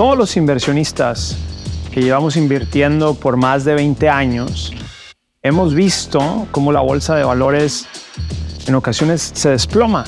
todos los inversionistas que llevamos invirtiendo por más de 20 años, hemos visto cómo la bolsa de valores en ocasiones se desploma.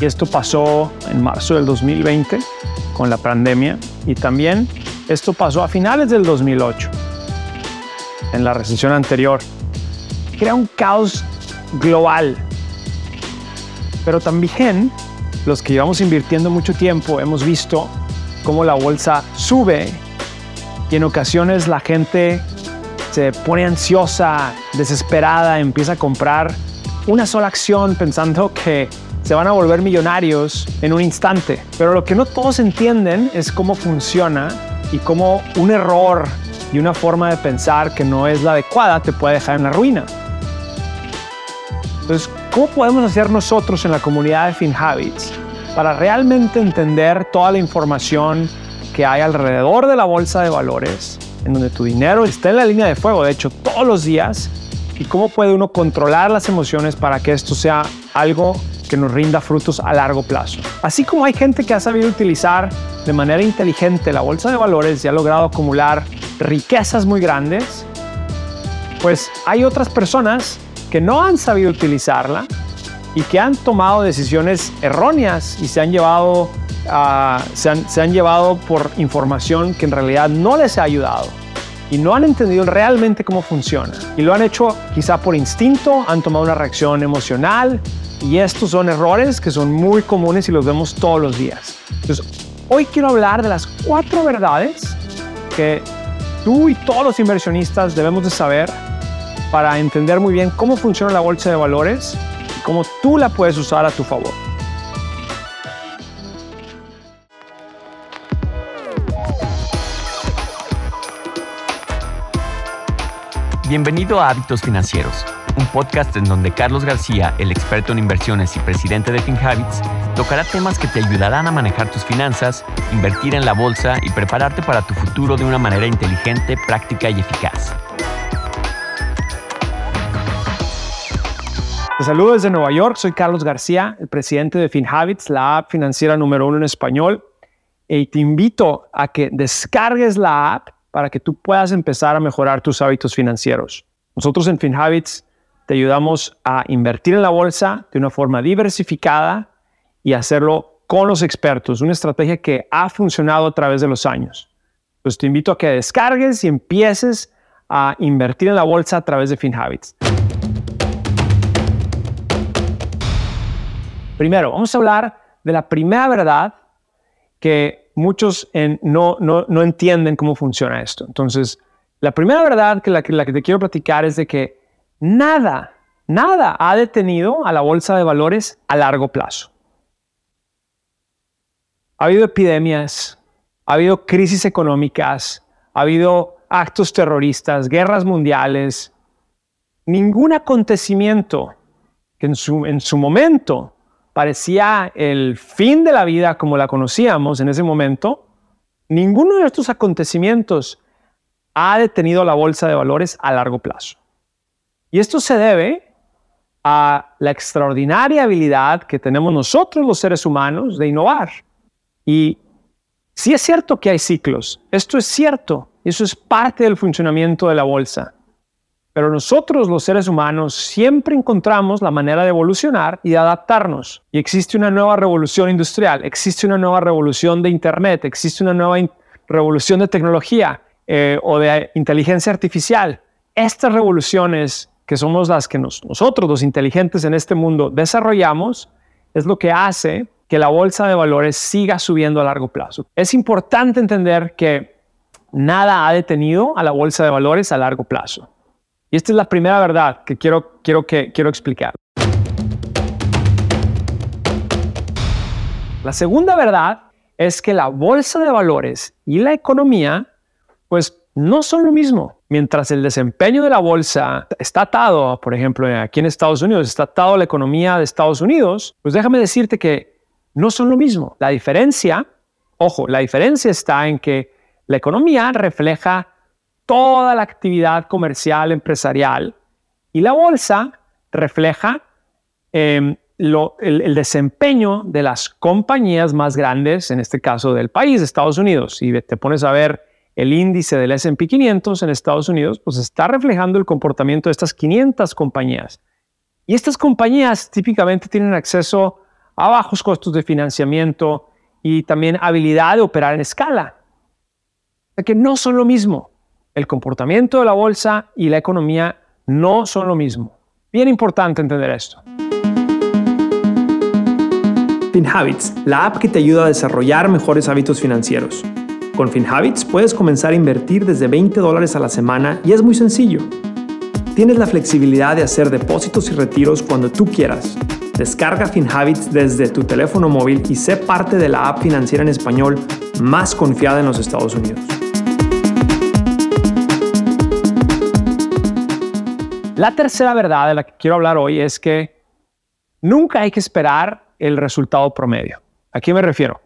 Y esto pasó en marzo del 2020 con la pandemia y también esto pasó a finales del 2008, en la recesión anterior. Crea un caos global. Pero también los que llevamos invirtiendo mucho tiempo hemos visto cómo la bolsa sube y en ocasiones la gente se pone ansiosa, desesperada, empieza a comprar una sola acción pensando que se van a volver millonarios en un instante. Pero lo que no todos entienden es cómo funciona y cómo un error y una forma de pensar que no es la adecuada te puede dejar en la ruina. Entonces, ¿cómo podemos hacer nosotros en la comunidad de FinHabits para realmente entender toda la información que hay alrededor de la bolsa de valores, en donde tu dinero está en la línea de fuego, de hecho, todos los días, y cómo puede uno controlar las emociones para que esto sea algo que nos rinda frutos a largo plazo. Así como hay gente que ha sabido utilizar de manera inteligente la bolsa de valores y ha logrado acumular riquezas muy grandes, pues hay otras personas que no han sabido utilizarla y que han tomado decisiones erróneas y se han llevado, se, han, se han llevado por información que en realidad no les ha ayudado y no han entendido realmente cómo funciona. Y lo han hecho quizá por instinto, han tomado una reacción emocional y estos son errores que son muy comunes y los vemos todos los días. Entonces, hoy quiero hablar de las cuatro verdades que tú y todos los inversionistas debemos de saber para entender muy bien cómo funciona la bolsa de valores cómo tú la puedes usar a tu favor. Bienvenido a Hábitos Financieros, un podcast en donde Carlos García, el experto en inversiones y presidente de FinHabits, tocará temas que te ayudarán a manejar tus finanzas, invertir en la bolsa y prepararte para tu futuro de una manera inteligente, práctica y eficaz. Te saludo desde Nueva York, soy Carlos García, el presidente de FinHabits, la app financiera número uno en español, y te invito a que descargues la app para que tú puedas empezar a mejorar tus hábitos financieros. Nosotros en FinHabits te ayudamos a invertir en la bolsa de una forma diversificada y hacerlo con los expertos, una estrategia que ha funcionado a través de los años. Entonces te invito a que descargues y empieces a invertir en la bolsa a través de FinHabits. Primero, vamos a hablar de la primera verdad que muchos no, no, entienden cómo funciona esto. Entonces, la primera verdad que que la que te quiero platicar es de que nada, nada ha detenido a la bolsa de valores a largo plazo. Ha habido epidemias, ha habido crisis económicas, ha habido actos terroristas, guerras mundiales. Ningún acontecimiento que en su, en su momento parecía el fin de la vida como la conocíamos en ese momento, ninguno de estos acontecimientos ha detenido la bolsa de valores a largo plazo. Y esto se debe a la extraordinaria habilidad que tenemos nosotros los seres humanos de innovar. Y sí es cierto que hay ciclos, esto es cierto, eso es parte del funcionamiento de la bolsa. Pero nosotros los seres humanos siempre encontramos la manera de evolucionar y de adaptarnos. Y existe una nueva revolución industrial, existe una nueva revolución de Internet, existe una nueva revolución de tecnología eh, o de inteligencia artificial. Estas revoluciones que somos las que nosotros, los inteligentes en este mundo, desarrollamos, es lo que hace que la bolsa de valores siga subiendo a largo plazo. Es importante entender que nada ha detenido a la bolsa de valores a largo plazo. Y esta es la primera verdad que quiero, quiero, que, quiero explicar. La segunda verdad es que la bolsa de valores y la economía, pues no son lo mismo. Mientras el desempeño de la bolsa está atado, por ejemplo, aquí en Estados Unidos, está atado a la economía de Estados Unidos, pues déjame decirte que no son lo mismo. La diferencia, ojo, la diferencia está en que la economía refleja toda la actividad comercial empresarial y la bolsa refleja em, el, desempeño de las compañías más grandes, en este caso del país, Estados Unidos. Si te pones a ver el índice del SP 500 en Estados Unidos, pues está reflejando el comportamiento de estas 500 compañías. Y estas compañías típicamente tienen acceso a bajos costos de financiamiento y también habilidad de operar en escala. O que no son lo mismo. El comportamiento de la bolsa y la economía no son lo mismo. Bien importante entender esto. FinHabits, la app que te ayuda a desarrollar mejores hábitos financieros. Con FinHabits puedes comenzar a invertir desde 20 dólares a la semana y es muy sencillo. Tienes la flexibilidad de hacer depósitos y retiros cuando tú quieras. Descarga FinHabits desde tu teléfono móvil y sé parte de la app financiera en español más confiada en los Estados Unidos. La tercera verdad de la que quiero hablar hoy es que nunca hay que esperar el resultado promedio. ¿A qué me refiero?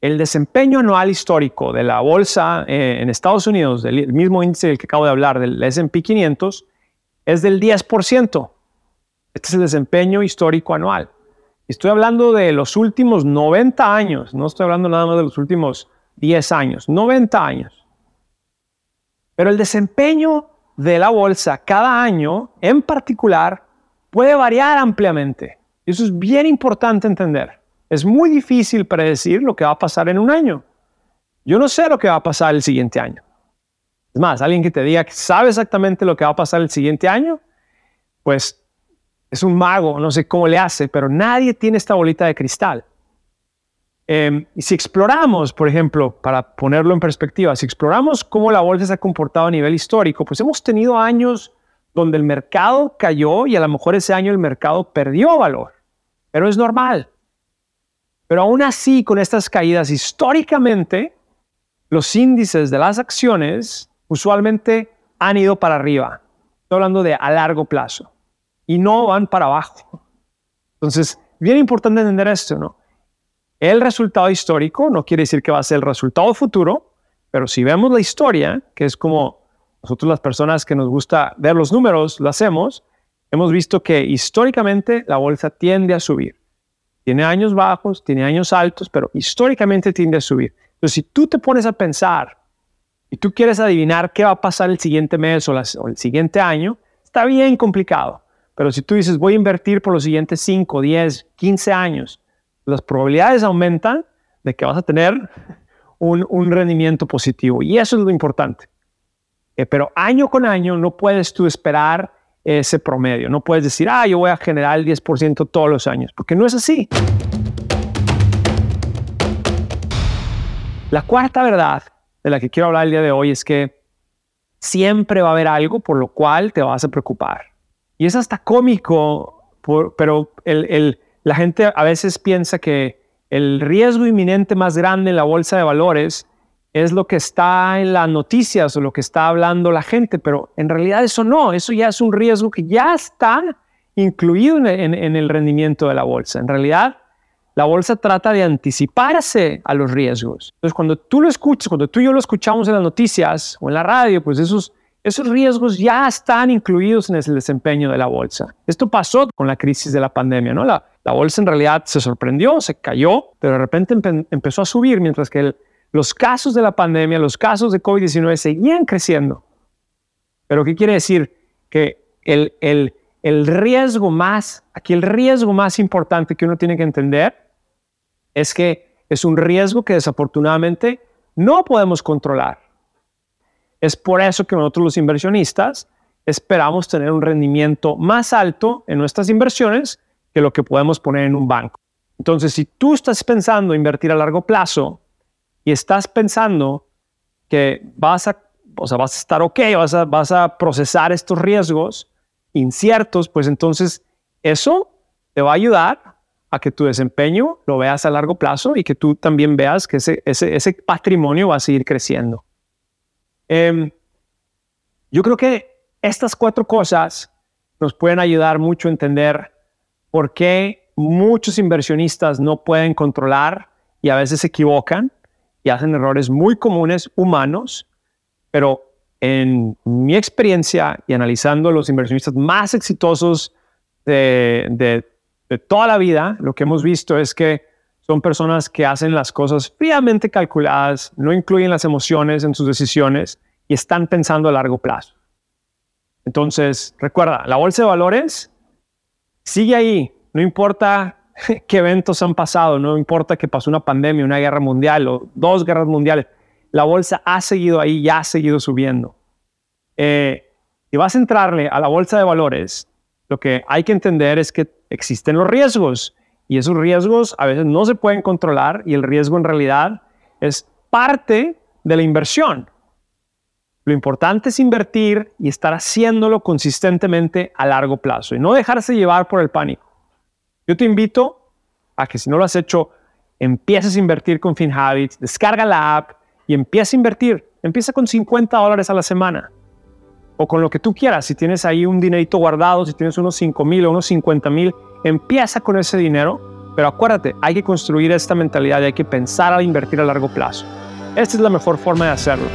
El desempeño anual histórico de la bolsa eh, en Estados Unidos, del mismo índice del que acabo de hablar, del SP 500, es del 10%. Este es el desempeño histórico anual. Estoy hablando de los últimos 90 años, no estoy hablando nada más de los últimos 10 años, 90 años. Pero el desempeño de la bolsa cada año en particular puede variar ampliamente. Eso es bien importante entender. Es muy difícil predecir lo que va a pasar en un año. Yo no sé lo que va a pasar el siguiente año. Es más, alguien que te diga que sabe exactamente lo que va a pasar el siguiente año, pues es un mago, no sé cómo le hace, pero nadie tiene esta bolita de cristal. Em, y si exploramos, por ejemplo, para ponerlo en perspectiva, si exploramos cómo la bolsa se ha comportado a nivel histórico, pues hemos tenido años donde el mercado cayó y a lo mejor ese año el mercado perdió valor, pero es normal. Pero aún así, con estas caídas, históricamente, los índices de las acciones usualmente han ido para arriba. Estoy hablando de a largo plazo y no van para abajo. Entonces, bien importante entender esto, ¿no? El resultado histórico no quiere decir que va a ser el resultado futuro, pero si vemos la historia, que es como nosotros las personas que nos gusta ver los números lo hacemos, hemos visto que históricamente la bolsa tiende a subir. Tiene años bajos, tiene años altos, pero históricamente tiende a subir. Entonces, si tú te pones a pensar y tú quieres adivinar qué va a pasar el siguiente mes o, o el siguiente año, está bien complicado. Pero si tú dices, voy a invertir por los siguientes 5, 10, 15 años, las probabilidades aumentan de que vas a tener un, rendimiento positivo. Y eso es lo importante. Eh, pero año con año no puedes tú esperar ese promedio. No puedes decir, ah, yo voy a generar el 10% todos los años, porque no es así. La cuarta verdad de la que quiero hablar el día de hoy es que siempre va a haber algo por lo cual te vas a preocupar. Y es hasta cómico, pero el la gente a veces piensa que el riesgo inminente más grande en la bolsa de valores es lo que está en las noticias o lo que está hablando la gente, pero en realidad eso no, eso ya es un riesgo que ya está incluido en, el rendimiento de la bolsa. En realidad, la bolsa trata de anticiparse a los riesgos. Entonces, cuando tú lo escuchas, cuando tú y yo lo escuchamos en las noticias o en la radio, pues esos esos riesgos ya están incluidos en el desempeño de la bolsa. Esto pasó con la crisis de la pandemia, ¿no? La, bolsa en realidad se sorprendió, se cayó, pero de repente empezó a subir, mientras que los casos de la pandemia, los casos de COVID-19 seguían creciendo. Pero ¿qué quiere decir? Que el, riesgo más, aquí el riesgo más importante que uno tiene que entender es que es un riesgo que desafortunadamente no podemos controlar. Es por eso que nosotros los inversionistas esperamos tener un rendimiento más alto en nuestras inversiones que lo que podemos poner en un banco. Entonces, si tú estás pensando invertir a largo plazo y estás pensando que vas a, o sea, vas a estar ok, vas a, vas a procesar estos riesgos inciertos, pues entonces eso te va a ayudar a que tu desempeño lo veas a largo plazo y que tú también veas que ese, ese, ese patrimonio va a seguir creciendo. Em, yo creo que estas cuatro cosas nos pueden ayudar mucho a entender por qué muchos inversionistas no pueden controlar y a veces se equivocan y hacen errores muy comunes humanos, pero en mi experiencia y analizando los inversionistas más exitosos de, de toda la vida, lo que hemos visto es que son personas que hacen las cosas fríamente calculadas, no incluyen las emociones en sus decisiones y están pensando a largo plazo. Entonces, recuerda, la bolsa de valores sigue ahí, no importa qué eventos han pasado, no importa que pasó una pandemia, una guerra mundial o dos guerras mundiales, la bolsa ha seguido ahí y ha seguido subiendo. Eh, y vas a entrarle a la bolsa de valores, lo que hay que entender es que existen los riesgos y esos riesgos a veces no se pueden controlar y el riesgo en realidad es parte de la inversión. Lo importante es invertir y estar haciéndolo consistentemente a largo plazo y no dejarse llevar por el pánico. Yo te invito a que si no lo has hecho, empieces a invertir con FinHabits, descarga la app y empieza a invertir. Empieza con 50 dólares a la semana o con lo que tú quieras. Si tienes ahí un dinerito guardado, si tienes unos 5 mil o unos 50 mil, empieza con ese dinero. Pero acuérdate, hay que construir esta mentalidad y hay que pensar a invertir a largo plazo. Esta es la mejor forma de hacerlo.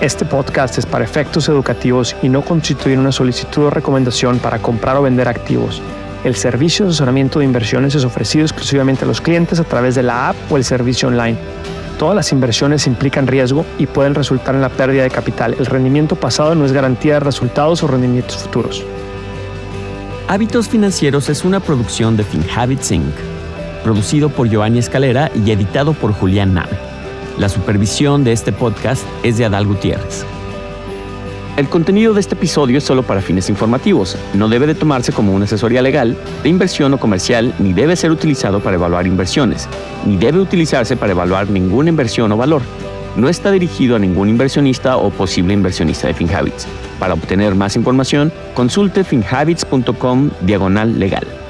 Este podcast es para efectos educativos y no constituye una solicitud o recomendación para comprar o vender activos. El servicio de asesoramiento de inversiones es ofrecido exclusivamente a los clientes a través de la app o el servicio online. Todas las inversiones implican riesgo y pueden resultar en la pérdida de capital. El rendimiento pasado no es garantía de resultados o rendimientos futuros. Hábitos Financieros es una producción de FinHabits Inc., producido por Giovanni Escalera y editado por Julián Nave. La supervisión de este podcast es de Adal Gutiérrez. El contenido de este episodio es solo para fines informativos. No debe de tomarse como una asesoría legal, de inversión o comercial, ni debe ser utilizado para evaluar inversiones, ni debe utilizarse para evaluar ninguna inversión o valor. No está dirigido a ningún inversionista o posible inversionista de FinHabits. Para obtener más información, consulte finhabits.com diagonal legal.